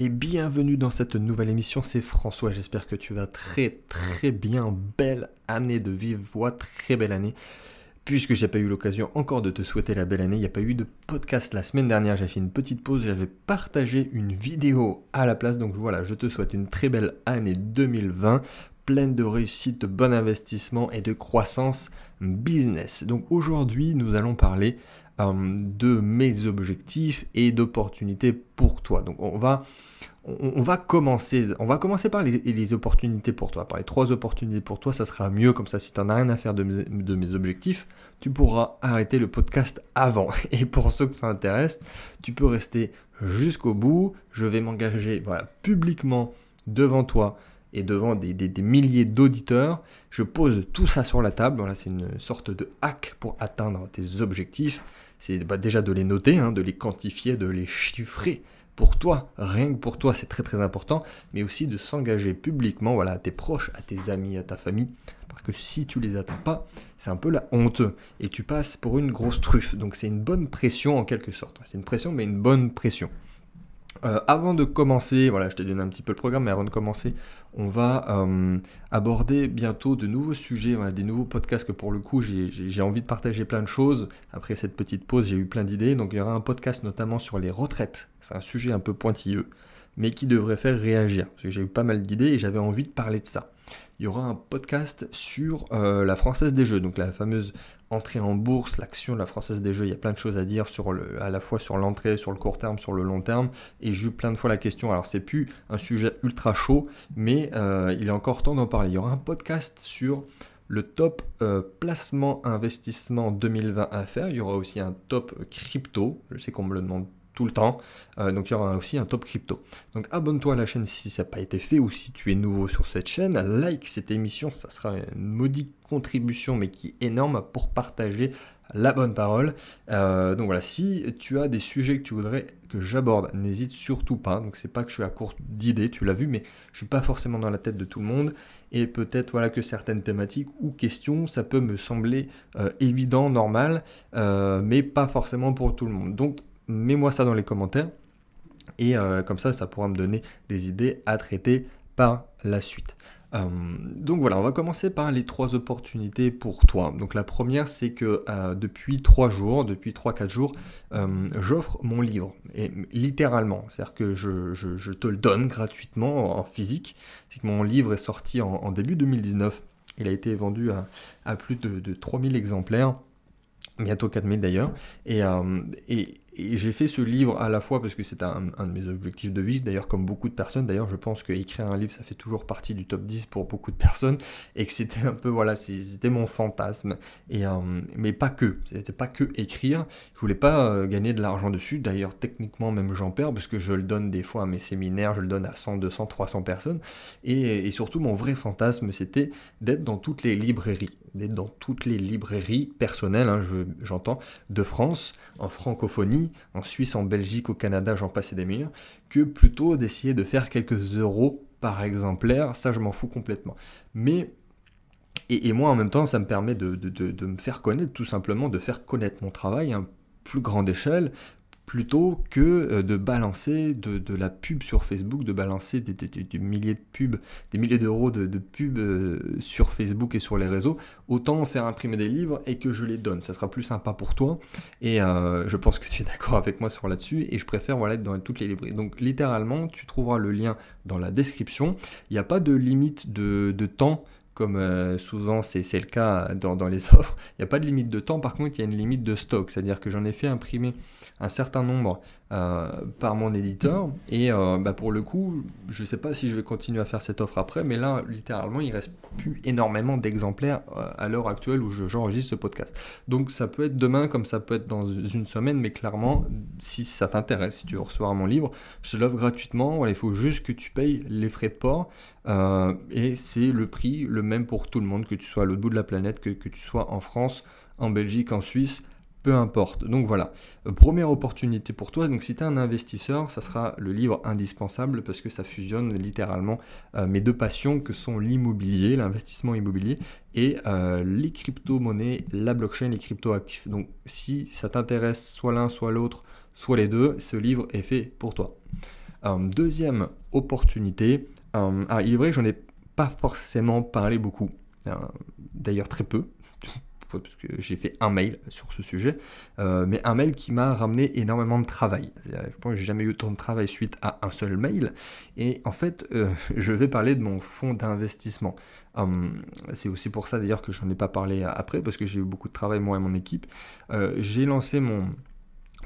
et bienvenue dans cette nouvelle émission. C'est François, j'espère que tu vas très très bien. Belle année de vive voix, très belle année. Puisque j'ai pas eu l'occasion encore de te souhaiter la belle année, il n'y a pas eu de podcast la semaine dernière, j'ai fait une petite pause, j'avais partagé une vidéo à la place, donc voilà, je te souhaite une très belle année 2020, pleine de réussite, de bon investissement et de croissance business. Donc aujourd'hui, nous allons parler de mes objectifs et d'opportunités pour toi. Donc on va, on, va commencer, on va commencer par les, opportunités pour toi, par les trois opportunités pour toi, ça sera mieux comme ça si tu n'en as rien à faire de mes, objectifs, tu pourras arrêter le podcast avant. Et pour ceux que ça intéresse, tu peux rester jusqu'au bout. Je vais m'engager voilà, publiquement devant toi et devant des, des milliers d'auditeurs. Je pose tout ça sur la table. C'est une sorte de hack pour atteindre tes objectifs c'est bah, déjà de les noter, hein, de les quantifier, de les chiffrer pour toi, rien que pour toi, c'est très très important, mais aussi de s'engager publiquement, voilà, à tes proches, à tes amis, à ta famille, parce que si tu les attends pas, c'est un peu la honte, et tu passes pour une grosse truffe, donc c'est une bonne pression en quelque sorte, c'est une pression, mais une bonne pression. Euh, avant de commencer, voilà, je t'ai donné un petit peu le programme, mais avant de commencer, on va euh, aborder bientôt de nouveaux sujets, des nouveaux podcasts que pour le coup j'ai envie de partager plein de choses. Après cette petite pause, j'ai eu plein d'idées, donc il y aura un podcast notamment sur les retraites. C'est un sujet un peu pointilleux, mais qui devrait faire réagir, parce que j'ai eu pas mal d'idées et j'avais envie de parler de ça. Il y aura un podcast sur euh, la Française des Jeux, donc la fameuse entrée en bourse, l'action de la Française des Jeux, il y a plein de choses à dire sur à la fois sur l'entrée, sur le court terme, sur le long terme. Et j'ai eu plein de fois la question. Alors c'est plus un sujet ultra chaud, mais euh, il est encore temps d'en parler. Il y aura un podcast sur le top euh, placement investissement 2020 à faire. Il y aura aussi un top crypto. Je sais qu'on me le demande tout le temps. Euh, donc il y aura aussi un top crypto. Donc abonne-toi à la chaîne si ça n'a pas été fait ou si tu es nouveau sur cette chaîne. Like cette émission, ça sera une modique contribution mais qui est énorme pour partager la bonne parole. Euh, donc voilà, si tu as des sujets que tu voudrais que j'aborde, n'hésite surtout pas. Donc c'est pas que je suis à court d'idées, tu l'as vu, mais je suis pas forcément dans la tête de tout le monde. Et peut-être voilà que certaines thématiques ou questions, ça peut me sembler euh, évident, normal, mais pas forcément pour tout le monde. Donc mets-moi ça dans les commentaires. Et euh, comme ça, ça pourra me donner des idées à traiter par la suite. Euh, donc voilà, on va commencer par les trois opportunités pour toi. Donc la première, c'est que euh, depuis trois jours, depuis trois, quatre jours, j'offre mon livre. Et littéralement, c'est-à-dire que je, te le donne gratuitement en physique. C'est que mon livre est sorti en, début 2019. Il a été vendu à, plus de, de 3000 exemplaires bientôt 4000 d'ailleurs. Et, et j'ai fait ce livre à la fois parce que c'est un, de mes objectifs de vie, d'ailleurs comme beaucoup de personnes, d'ailleurs je pense qu'écrire un livre ça fait toujours partie du top 10 pour beaucoup de personnes, et que c'était un peu, voilà, c'était mon fantasme, et, euh, mais pas que, c'était pas que écrire, je voulais pas euh, gagner de l'argent dessus, d'ailleurs techniquement même j'en perds parce que je le donne des fois à mes séminaires, je le donne à 100, 200, 300 personnes, et, surtout mon vrai fantasme c'était d'être dans toutes les librairies, d'être dans toutes les librairies personnelles, hein, j'entends, de France, en francophonie, en Suisse, en Belgique, au Canada, j'en passe des meilleurs, que plutôt d'essayer de faire quelques euros par exemplaire, ça je m'en fous complètement. Mais et, moi en même temps, ça me permet de, de, me faire connaître, tout simplement, de faire connaître mon travail à plus grande échelle, plutôt que euh, de balancer de, la pub sur Facebook, de balancer des, milliers de pubs, des milliers d'euros de, pubs euh, sur Facebook et sur les réseaux, autant faire imprimer des livres et que je les donne. Ça sera plus sympa pour toi. Et euh, je pense que tu es d'accord avec moi sur là-dessus. Et je préfère voilà, être dans toutes les librairies. Donc littéralement, tu trouveras le lien dans la description. Il n'y a pas de limite de, de temps comme euh, souvent c'est le cas dans, les offres, il n'y a pas de limite de temps, par contre il y a une limite de stock, c'est-à-dire que j'en ai fait imprimer un certain nombre euh, par mon éditeur, et euh, bah, pour le coup, je sais pas si je vais continuer à faire cette offre après, mais là, littéralement, il reste plus énormément d'exemplaires à l'heure actuelle où j'enregistre ce podcast. Donc ça peut être demain comme ça peut être dans une semaine, mais clairement, si ça t'intéresse, si tu veux recevoir mon livre, je te l'offre gratuitement, il faut juste que tu payes les frais de port, et c'est le prix, le même pour tout le monde, que tu sois à l'autre bout de la planète, que, tu sois en France, en Belgique, en Suisse, peu importe. Donc voilà, euh, première opportunité pour toi. Donc si tu es un investisseur, ça sera le livre indispensable parce que ça fusionne littéralement euh, mes deux passions que sont l'immobilier, l'investissement immobilier et euh, les crypto-monnaies, la blockchain, les crypto-actifs. Donc si ça t'intéresse soit l'un, soit l'autre, soit les deux, ce livre est fait pour toi. deuxième opportunité, ah, il est vrai que j'en ai pas forcément parlé beaucoup, d'ailleurs très peu, parce que j'ai fait un mail sur ce sujet, euh, mais un mail qui m'a ramené énormément de travail. Je pense que j'ai jamais eu autant de travail suite à un seul mail. Et en fait, euh, je vais parler de mon fonds d'investissement. Hum, c'est aussi pour ça d'ailleurs que j'en ai pas parlé après, parce que j'ai eu beaucoup de travail moi et mon équipe. Euh, j'ai lancé mon,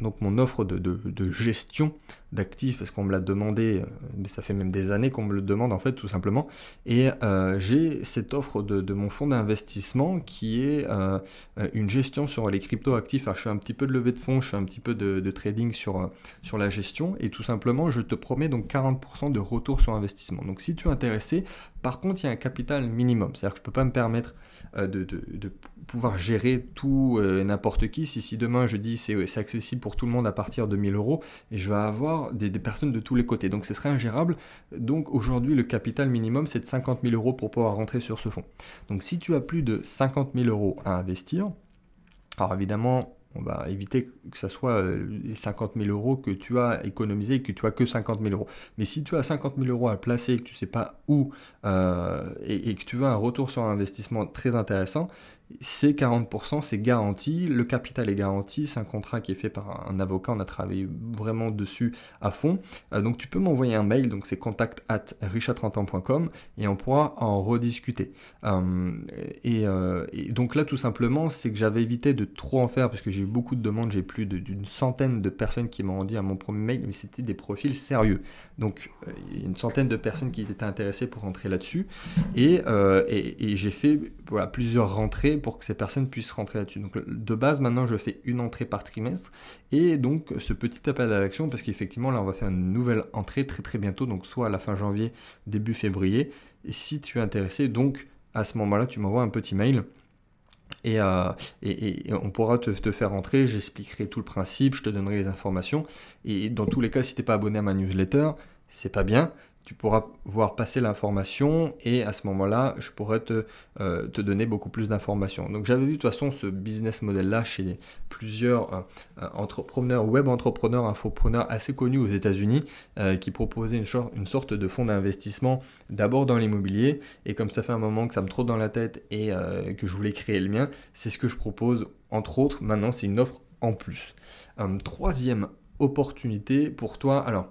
donc mon offre de, gestion d'actifs, parce qu'on me l'a demandé, euh, mais ça fait même des années qu'on me le demande en fait tout simplement, et euh, j'ai cette offre de, mon fonds d'investissement qui est euh, une gestion sur les crypto-actifs. Alors je fais un petit peu de levée de fonds, je fais un petit peu de, trading sur, la gestion, et tout simplement je te promets donc 40% de retour sur investissement. Donc si tu es intéressé, par contre, il y a un capital minimum. C'est-à-dire que je ne peux pas me permettre de, pouvoir gérer tout euh, n'importe qui. Si, si demain je dis c'est accessible pour tout le monde à partir de 1000 euros, et je vais avoir des, personnes de tous les côtés. Donc ce serait ingérable. Donc aujourd'hui, le capital minimum, c'est de 50 000 euros pour pouvoir rentrer sur ce fonds. Donc si tu as plus de 50 000 euros à investir, alors évidemment, on va éviter que ce soit euh, les 50 000 euros que tu as économisé et que tu as que 50 000 euros. Mais si tu as 50 000 euros à placer et que tu ne sais pas où euh, et, que tu veux un retour sur investissement très intéressant, c'est 40%, c'est garanti, le capital est garanti, c'est un contrat qui est fait par un avocat, on a travaillé vraiment dessus à fond. Euh, donc tu peux m'envoyer un mail, donc c'est contact at et on pourra en rediscuter. Euh, euh, et, donc là tout simplement, c'est que j'avais évité de trop en faire parce que j'ai eu beaucoup de demandes, j'ai plus d'une centaine de personnes qui m'ont dit à mon premier mail, mais c'était des profils sérieux. Donc une centaine de personnes qui étaient intéressées pour rentrer là-dessus. Et, j'ai fait plusieurs rentrées pour que ces personnes puissent rentrer là-dessus. Donc de base, maintenant, je fais une entrée par trimestre. Et donc ce petit appel à l'action, parce qu'effectivement, là, on va faire une nouvelle entrée très très bientôt, donc soit à la fin janvier, début février. Et si tu es intéressé, donc à ce moment-là, tu m'envoies un petit mail. Et, euh, on pourra te, te faire rentrer, j'expliquerai tout le principe, je te donnerai les informations. Et dans tous les cas, si tu n'es pas abonné à ma newsletter, c'est pas bien tu pourras voir passer l'information et à ce moment-là, je pourrais te, euh, te donner beaucoup plus d'informations. Donc j'avais vu de toute façon ce business model-là chez plusieurs euh, euh, entrepreneurs, web entrepreneurs, infopreneurs assez connus aux États-Unis qui proposaient une, une, sorte de fonds d'investissement d'abord dans l'immobilier et comme ça fait un moment que ça me trotte dans la tête et que je voulais créer le mien, c'est ce que je propose entre autres. Maintenant, c'est une offre en plus. troisième opportunité pour toi. Alors,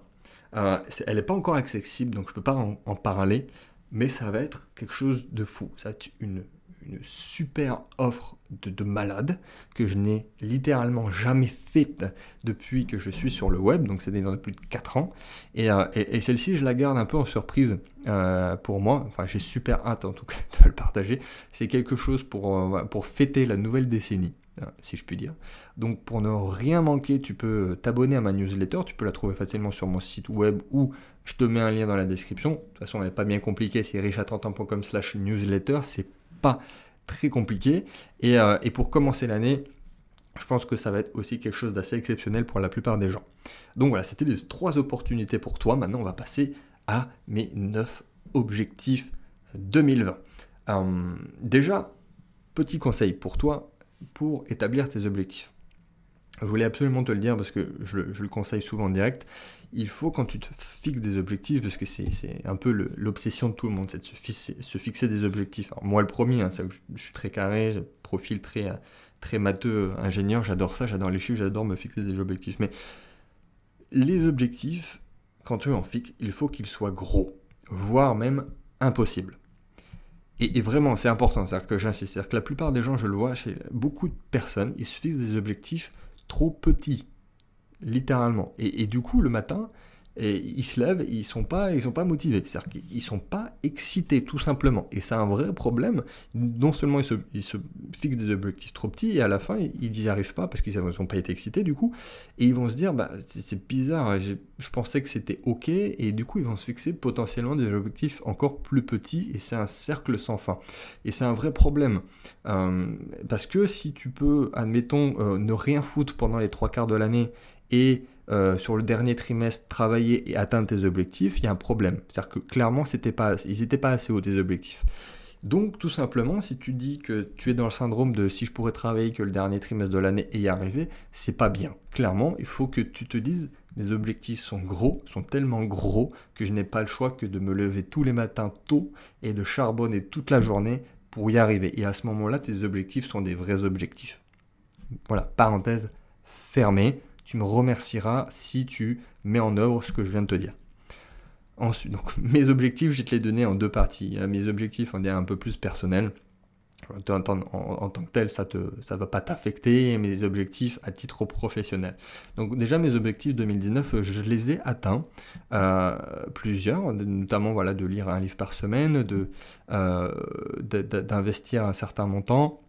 euh, elle n'est pas encore accessible, donc je ne peux pas en, parler, mais ça va être quelque chose de fou. Ça va être une, super offre de, malade que je n'ai littéralement jamais faite depuis que je suis sur le web, donc c'est dans plus de 4 ans. Euh, et, celle-ci, je la garde un peu en surprise euh, pour moi. Enfin, j'ai super hâte en tout cas de le partager. C'est quelque chose pour, pour fêter la nouvelle décennie. Hein, si je puis dire. Donc pour ne rien manquer, tu peux t'abonner à ma newsletter, tu peux la trouver facilement sur mon site web ou je te mets un lien dans la description. De toute façon, elle n'est pas bien compliquée, c'est richatrentin.com slash newsletter, c'est pas très compliqué. Et, euh, et pour commencer l'année, je pense que ça va être aussi quelque chose d'assez exceptionnel pour la plupart des gens. Donc voilà, c'était les trois opportunités pour toi. Maintenant, on va passer à mes 9 objectifs 2020. Euh, déjà, petit conseil pour toi, pour établir tes objectifs. Je voulais absolument te le dire parce que je, le conseille souvent en direct. Il faut quand tu te fixes des objectifs, parce que c'est un peu l'obsession de tout le monde, c'est de se fixer, des objectifs. moi le premier, hein, je, suis très carré, j'ai profil très, très matheux, ingénieur, j'adore ça, j'adore les chiffres, j'adore me fixer des objectifs. Mais les objectifs, quand tu en fixes, il faut qu'ils soient gros, voire même impossibles. Et, vraiment, c'est important, c'est-à-dire que j'insiste, c'est-à-dire que la plupart des gens, je le vois chez beaucoup de personnes, ils se fixent des objectifs trop petits, littéralement. et du coup, le matin, ils se lèvent, ils sont pas, ils sont pas motivés, c'est-à-dire qu'ils sont pas excités tout simplement. Et c'est un vrai problème. Non seulement ils se, fixent des objectifs trop petits et à la fin ils n'y arrivent pas parce qu'ils n'ont pas été excités du coup, et ils vont se dire bah c'est bizarre, je pensais que c'était ok et du coup ils vont se fixer potentiellement des objectifs encore plus petits et c'est un cercle sans fin. Et c'est un vrai problème euh, parce que si tu peux, admettons, euh, ne rien foutre pendant les trois quarts de l'année et euh, sur le dernier trimestre travailler et atteindre tes objectifs, il y a un problème. C'est-à-dire que clairement, pas, ils n'étaient pas assez hauts tes objectifs. Donc tout simplement, si tu dis que tu es dans le syndrome de si je pourrais travailler que le dernier trimestre de l'année et y arriver, c'est pas bien. Clairement, il faut que tu te dises mes objectifs sont gros, sont tellement gros que je n'ai pas le choix que de me lever tous les matins tôt et de charbonner toute la journée pour y arriver. Et à ce moment-là, tes objectifs sont des vrais objectifs. Voilà, parenthèse fermée. Tu me remercieras si tu mets en œuvre ce que je viens de te dire. Ensuite, donc, mes objectifs, je te les donner en deux parties. Mes objectifs, on est un peu plus personnels. En, tant que tel, ça ne ça va pas t'affecter, mes objectifs à titre professionnel. Donc déjà, mes objectifs 2019, je les ai atteints, euh, plusieurs, notamment voilà, de lire un livre par semaine, euh, d'investir un certain montant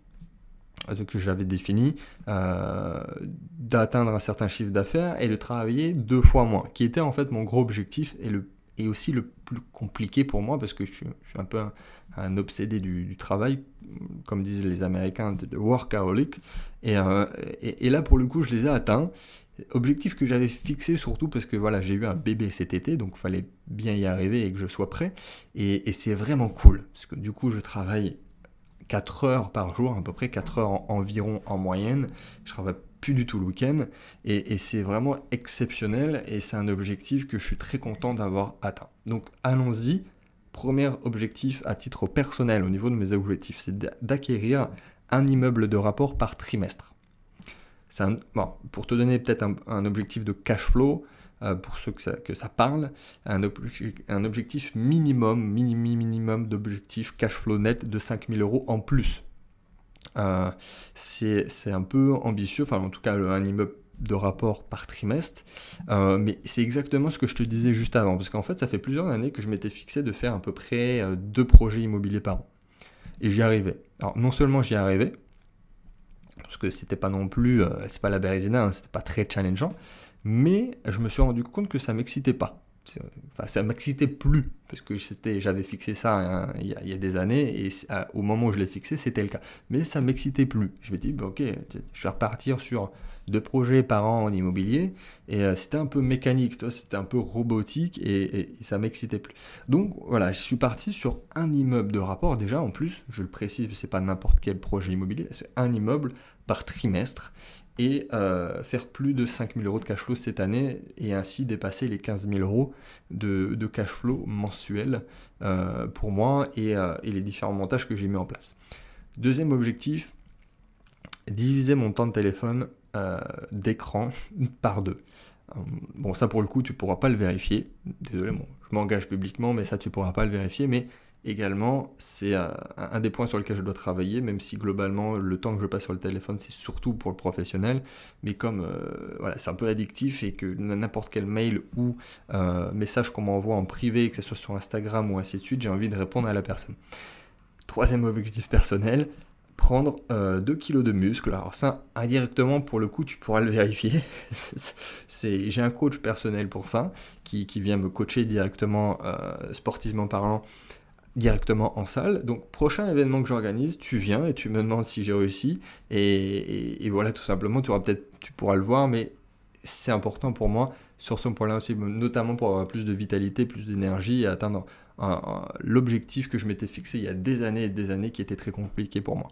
que j'avais défini, d'atteindre un certain chiffre d'affaires et de travailler deux fois moins, qui était en fait mon gros objectif et le et aussi le plus compliqué pour moi parce que je suis, un peu un, obsédé du, travail, comme disent les Américains, de, workaholic. Euh, et, et, là, pour le coup, je les ai atteints. Objectif que j'avais fixé surtout parce que voilà, j'ai eu un bébé cet été, donc il fallait bien y arriver et que je sois prêt. Et c'est vraiment cool parce que du coup, je travaille 4 heures par jour, à peu près 4 heures environ en moyenne. Je travaille plus du tout le week-end. Et, c'est vraiment exceptionnel et c'est un objectif que je suis très content d'avoir atteint. Donc allons-y. Premier objectif à titre personnel au niveau de mes objectifs, c'est d'acquérir un immeuble de rapport par trimestre. Un, bon, pour te donner peut-être un, objectif de cash flow, pour ceux que ça, que ça parle, un, un objectif minimum, minimum, minimum d'objectif cash flow net de 5000 euros en plus euh, c'est un peu ambitieux, enfin en tout cas un immeuble de rapport par trimestre, euh, mais c'est exactement ce que je te disais juste avant, parce qu'en fait ça fait plusieurs années que je m'étais fixé de faire à peu près euh, deux projets immobiliers par an. Et j'y arrivais. Alors non seulement j'y arrivais, parce que c'était pas non plus, c'est pas la Bérésina, hein, c'était pas très challengeant, mais je me suis rendu compte que ça m'excitait pas. Enfin, ça m'excitait plus, parce que j'avais fixé ça hein, il, y a, des années, et au moment où je l'ai fixé, c'était le cas. Mais ça m'excitait plus. Je me dis, bah, ok, je vais repartir sur deux projets par an en immobilier, et euh, c'était un peu mécanique, c'était un peu robotique, et, et ça m'excitait plus. Donc voilà, je suis parti sur un immeuble de rapport, déjà en plus, je le précise, c'est pas n'importe quel projet immobilier, c'est un immeuble par trimestre, et euh, faire plus de 5000 euros de cash flow cette année et ainsi dépasser les 15 000 euros de, cash flow mensuel euh, pour moi euh, et, les différents montages que j'ai mis en place. Deuxième objectif, diviser mon temps de téléphone d'écran par deux. Bon, ça pour le coup, tu pourras pas le vérifier. Désolé, je m'engage publiquement, mais ça tu pourras pas le vérifier. Également, c'est euh, un des points sur lesquels je dois travailler, même si globalement le temps que je passe sur le téléphone c'est surtout pour le professionnel, mais comme euh, voilà, c'est un peu addictif et que n'importe quel mail ou euh, message qu'on m'envoie en privé, que ce soit sur Instagram ou ainsi de suite, j'ai envie de répondre à la personne. Troisième objectif personnel, prendre 2 kilos de muscle. Alors ça, indirectement, pour le coup, tu pourras le vérifier. j'ai un coach personnel pour ça, qui, qui vient me coacher directement, sportivement parlant, directement en salle. Donc prochain événement que j'organise, tu viens et tu me demandes si j'ai réussi. Et, voilà, tout simplement, tu, auras tu pourras le voir, mais c'est important pour moi sur ce point-là aussi, notamment pour avoir plus de vitalité, plus d'énergie et atteindre l'objectif que je m'étais fixé il y a des années et des années qui était très compliqué pour moi.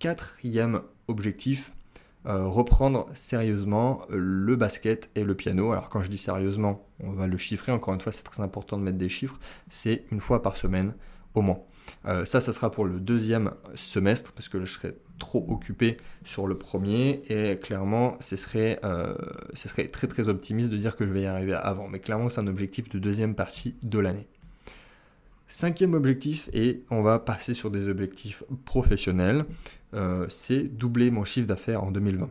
Quatrième objectif, euh, reprendre sérieusement le basket et le piano. Alors quand je dis sérieusement, on va le chiffrer, encore une fois c'est très important de mettre des chiffres, c'est une fois par semaine au moins. Euh, ça, ça sera pour le deuxième semestre, parce que je serai trop occupé sur le premier, et clairement, ce serait, euh, ce serait très très optimiste de dire que je vais y arriver avant, mais clairement, c'est un objectif de deuxième partie de l'année. Cinquième objectif, et on va passer sur des objectifs professionnels, euh, c'est doubler mon chiffre d'affaires en 2020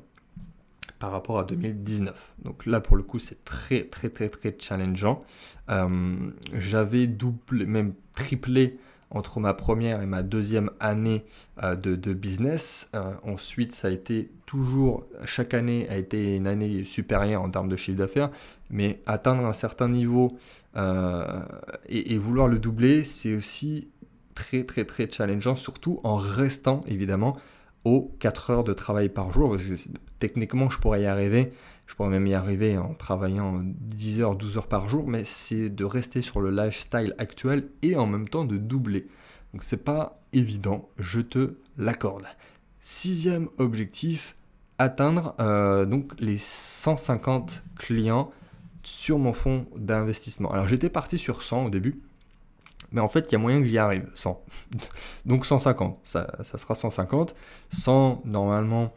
par rapport à 2019. Donc là, pour le coup, c'est très, très, très, très challengeant. Euh, j'avais doublé, même triplé entre ma première et ma deuxième année euh, de, business. ensuite, ça a été toujours, chaque année a été une année supérieure en termes de chiffre d'affaires, mais atteindre un certain niveau et, et, vouloir le doubler, c'est aussi très très très challengeant, surtout en restant évidemment aux 4 heures de travail par jour, parce que techniquement je pourrais y arriver, je pourrais même y arriver en travaillant 10 heures, 12 heures par jour, mais c'est de rester sur le lifestyle actuel et en même temps de doubler. Donc c'est pas évident, je te l'accorde. Sixième objectif, atteindre euh, donc les 150 clients sur mon fonds d'investissement. Alors j'étais parti sur 100 au début, mais en fait il y a moyen que j'y arrive, 100. donc 150, ça, ça, sera 150. 100 normalement,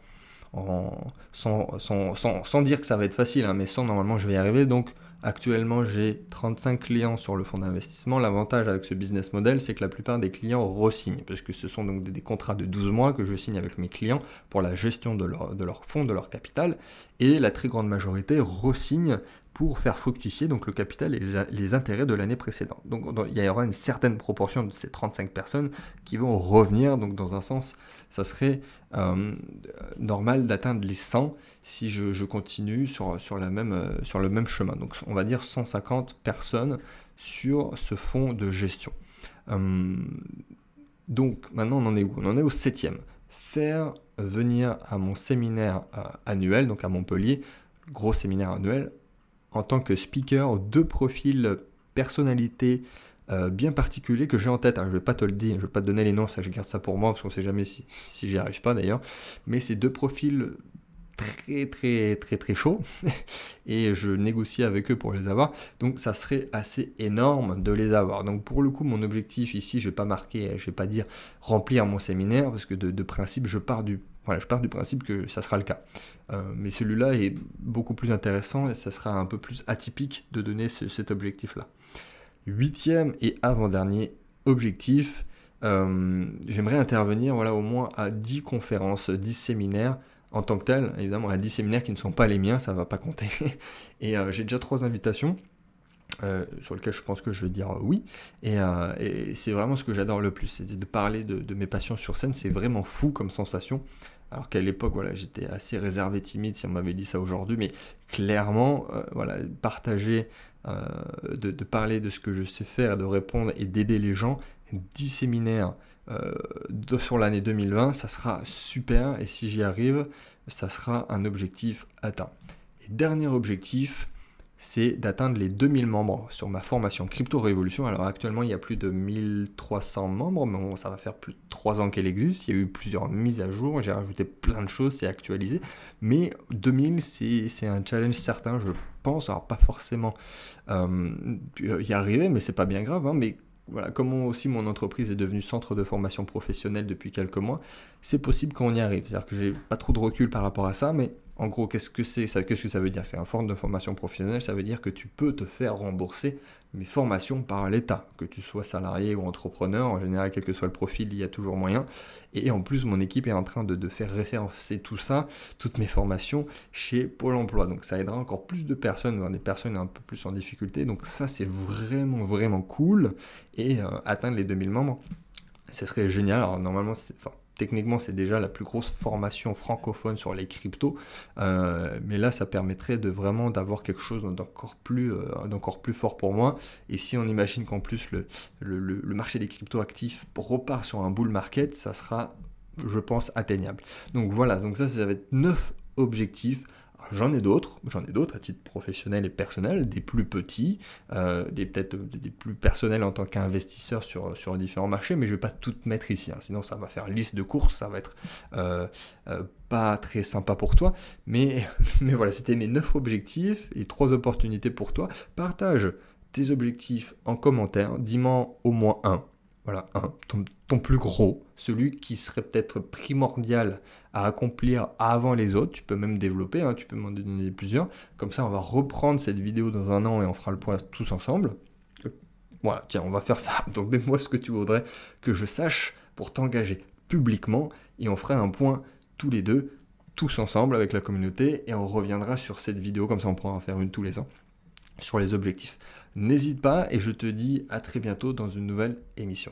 en, sans, sans, dire que ça va être facile, hein, mais 100 normalement je vais y arriver. Donc Actuellement, j'ai 35 clients sur le fonds d'investissement. L'avantage avec ce business model, c'est que la plupart des clients re-signent, parce que ce sont donc des, contrats de 12 mois que je signe avec mes clients pour la gestion de leur, de leur fonds, de leur capital. Et la très grande majorité re-signe pour faire fructifier donc le capital et les, intérêts de l'année précédente. Donc il y aura une certaine proportion de ces 35 personnes qui vont revenir. Donc dans un sens, ça serait euh, normal d'atteindre les 100 si je, continue euh, sur le même chemin. Donc on va dire 150 personnes sur ce fonds de gestion. Euh, donc maintenant on en est où? On en est au septième. Faire venir à mon séminaire annuel, donc à Montpellier, gros séminaire annuel, en tant que speaker deux profils personnalités euh, bien particuliers que j'ai en tête. Je ne vais pas te le dire, je ne vais pas te donner les noms, ça je garde ça pour moi parce qu'on ne sait jamais si, j'y arrive pas d'ailleurs. Mais c'est deux profils très très très très chauds et je négocie avec eux pour les avoir. Donc ça serait assez énorme de les avoir. Donc pour le coup, mon objectif ici, je ne vais pas marquer, je vais pas dire remplir mon séminaire parce que de principe, je pars du voilà, je pars du principe que ça sera le cas. Euh, mais celui-là est beaucoup plus intéressant et ça sera un peu plus atypique de donner cet objectif-là. Huitième et avant-dernier objectif, euh, j'aimerais intervenir voilà, au moins à 10 conférences, 10 séminaires en tant que tel, évidemment, à 10 séminaires qui ne sont pas les miens, ça ne va pas compter. Et euh, j'ai déjà trois invitations. sur lesquelles je pense que je vais dire oui. Et, c'est vraiment ce que j'adore le plus, c'est de parler de, de, mes passions sur scène. C'est vraiment fou comme sensation. Alors qu'à l'époque, voilà, j'étais assez réservé, timide si on m'avait dit ça aujourd'hui, mais clairement, euh, voilà, partager, euh, de, parler de ce que je sais faire, de répondre et d'aider les gens, 10 séminaires euh, sur l'année 2020, ça sera super, et si j'y arrive, ça sera un objectif atteint. Et dernier objectif, c'est d'atteindre les 2000 membres sur ma formation Crypto Révolution. Alors actuellement, il y a plus de 1300 membres, mais ça va faire plus de 3 ans qu'elle existe. Il y a eu plusieurs mises à jour, j'ai rajouté plein de choses, c'est actualisé. Mais 2000, c'est un challenge certain, je pense. Alors pas forcément euh, y arriver, mais c'est pas bien grave. Hein. mais voilà, comme aussi mon entreprise est devenue centre de formation professionnelle depuis quelques mois, c'est possible qu'on y arrive. C'est-à-dire que j'ai pas trop de recul par rapport à ça, mais en gros, qu'est-ce que c'est ça, Qu'est-ce que ça veut dire? C'est un forme de formation professionnelle, ça veut dire que tu peux te faire rembourser mes formations par l'État, que tu sois salarié ou entrepreneur, en général, quel que soit le profil, il y a toujours moyen. Et en plus, mon équipe est en train de, faire référencer tout ça, toutes mes formations, chez Pôle Emploi. Donc ça aidera encore plus de personnes, des personnes un peu plus en difficulté. Donc ça, c'est vraiment, vraiment cool. Et euh, atteindre les 2000 membres, ce serait génial. Alors normalement, c'est techniquement, c'est déjà la plus grosse formation francophone sur les cryptos. Euh, mais là, ça permettrait de vraiment d'avoir quelque chose d'encore plus, euh, d'encore plus fort pour moi. Et si on imagine qu'en plus le, marché des cryptos actifs repart sur un bull market, ça sera, je pense, atteignable. Donc voilà, donc ça, ça va être 9 objectifs J'en ai d'autres, j'en ai d'autres à titre professionnel et personnel, des plus petits, euh, des peut-être des plus personnels en tant qu'investisseur sur, sur différents marchés, mais je ne vais pas tout mettre ici, hein. sinon ça va faire liste de courses, ça va être euh, euh, pas très sympa pour toi. Mais, mais voilà, c'était mes 9 objectifs et 3 opportunités pour toi. Partage tes objectifs en commentaire, dis-moi au moins un voilà, un, ton, plus gros, celui qui serait peut-être primordial à accomplir avant les autres. Tu peux même développer, hein, tu peux m'en donner plusieurs. Comme ça, on va reprendre cette vidéo dans un an et on fera le point tous ensemble. Voilà, tiens, on va faire ça. Donc, mets-moi ce que tu voudrais que je sache pour t'engager publiquement et on fera un point tous les deux, tous ensemble avec la communauté et on reviendra sur cette vidéo. Comme ça, on pourra en faire une tous les ans sur les objectifs. N'hésite pas et je te dis à très bientôt dans une nouvelle émission.